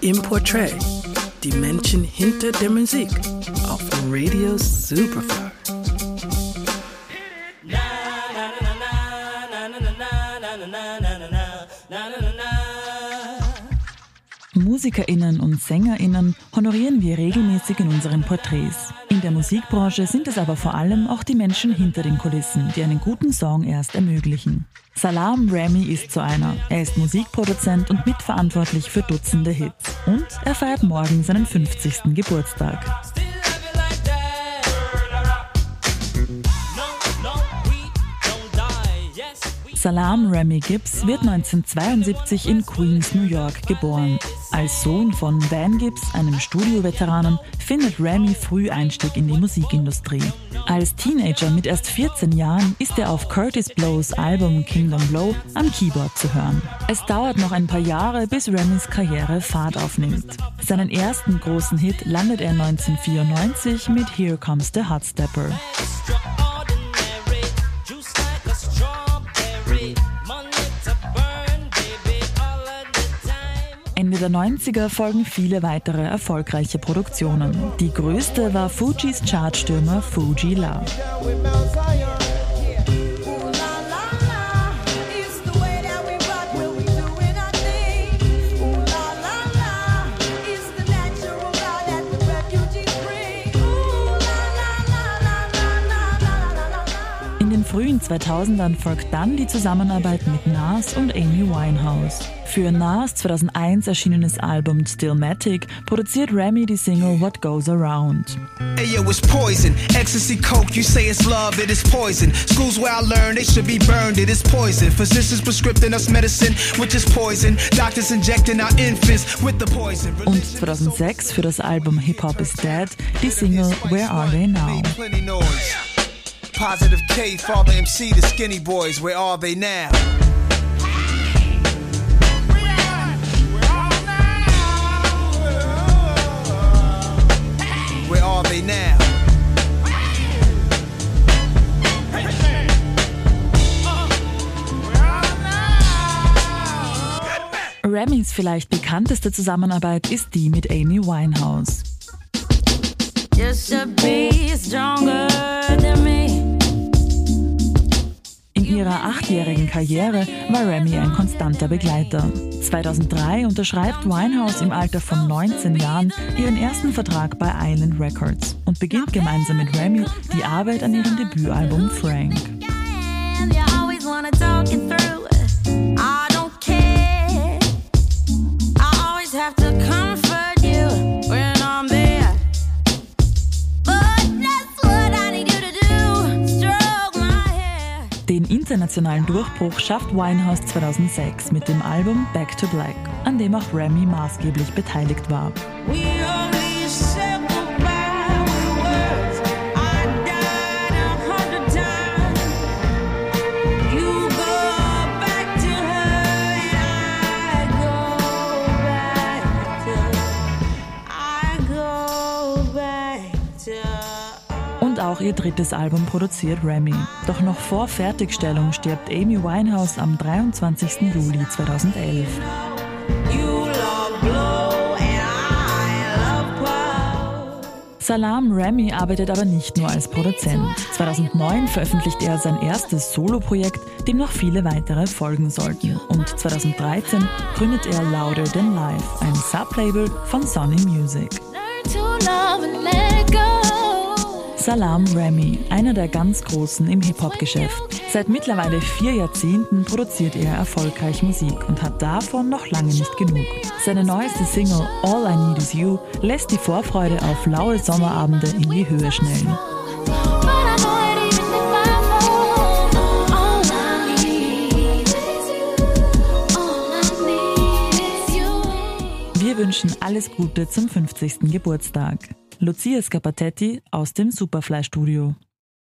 Im Portrait, die Menschen hinter der Musik auf Radio Superfly. MusikerInnen und SängerInnen honorieren wir regelmäßig in unseren Porträts. In der Musikbranche sind es aber vor allem auch die Menschen hinter den Kulissen, die einen guten Song erst ermöglichen. Salam Remy ist so einer. Er ist Musikproduzent und mitverantwortlich für Dutzende Hits. Und er feiert morgen seinen 50. Geburtstag. Salam Remy Gibbs wird 1972 in Queens, New York geboren. Als Sohn von Van Gibbs, einem Studioveteranen, findet Remy früh Einstieg in die Musikindustrie. Als Teenager mit erst 14 Jahren ist er auf Curtis Blows Album Kingdom Blow am Keyboard zu hören. Es dauert noch ein paar Jahre, bis Remys Karriere Fahrt aufnimmt. Seinen ersten großen Hit landet er 1994 mit Here Comes the Hot Stepper. Der 90er folgen viele weitere erfolgreiche Produktionen. Die größte war Fujis Chartstürmer Fuji Love. Frühen 2000ern folgt dann die Zusammenarbeit mit Nas und Amy Winehouse. Für Nas 2001 erschienenes Album Stillmatic produziert Remy die Single What Goes Around. Ayo, it's poison. Ecstasy, coke, you say it's love, it is poison. Schools where I learned they should be burned, it is poison. Physicians prescribing us medicine, which is poison. Doctors injecting our infants with the poison. Und 2006 für das Album Hip Hop is Dead die Single Where Are They Now? Positive K, Father MC, the skinny boys, where are they now? Where are they now? Remys vielleicht bekannteste Zusammenarbeit ist die mit Amy Winehouse. Just to be Karriere war Remy ein konstanter Begleiter. 2003 unterschreibt Winehouse im Alter von 19 Jahren ihren ersten Vertrag bei Island Records und beginnt gemeinsam mit Remy die Arbeit an ihrem Debütalbum Frank. Internationalen Durchbruch schafft Winehouse 2006 mit dem Album Back to Black, an dem auch Remy maßgeblich beteiligt war. Auch ihr drittes Album produziert Remy. Doch noch vor Fertigstellung stirbt Amy Winehouse am 23. Juli 2011. You love blow and I love power. Salam Remy arbeitet aber nicht nur als Produzent. 2009 veröffentlicht er sein erstes Soloprojekt, dem noch viele weitere folgen sollten. Und 2013 gründet er Louder Than Life, ein Sublabel von Sony Music. Salam Remy, einer der ganz Großen im Hip-Hop-Geschäft. Seit mittlerweile vier Jahrzehnten produziert er erfolgreich Musik und hat davon noch lange nicht genug. Seine neueste Single All I Need Is You lässt die Vorfreude auf laue Sommerabende in die Höhe schnellen. Wir wünschen alles Gute zum 50. Geburtstag. Lucia Scapatetti aus dem Superfly Studio.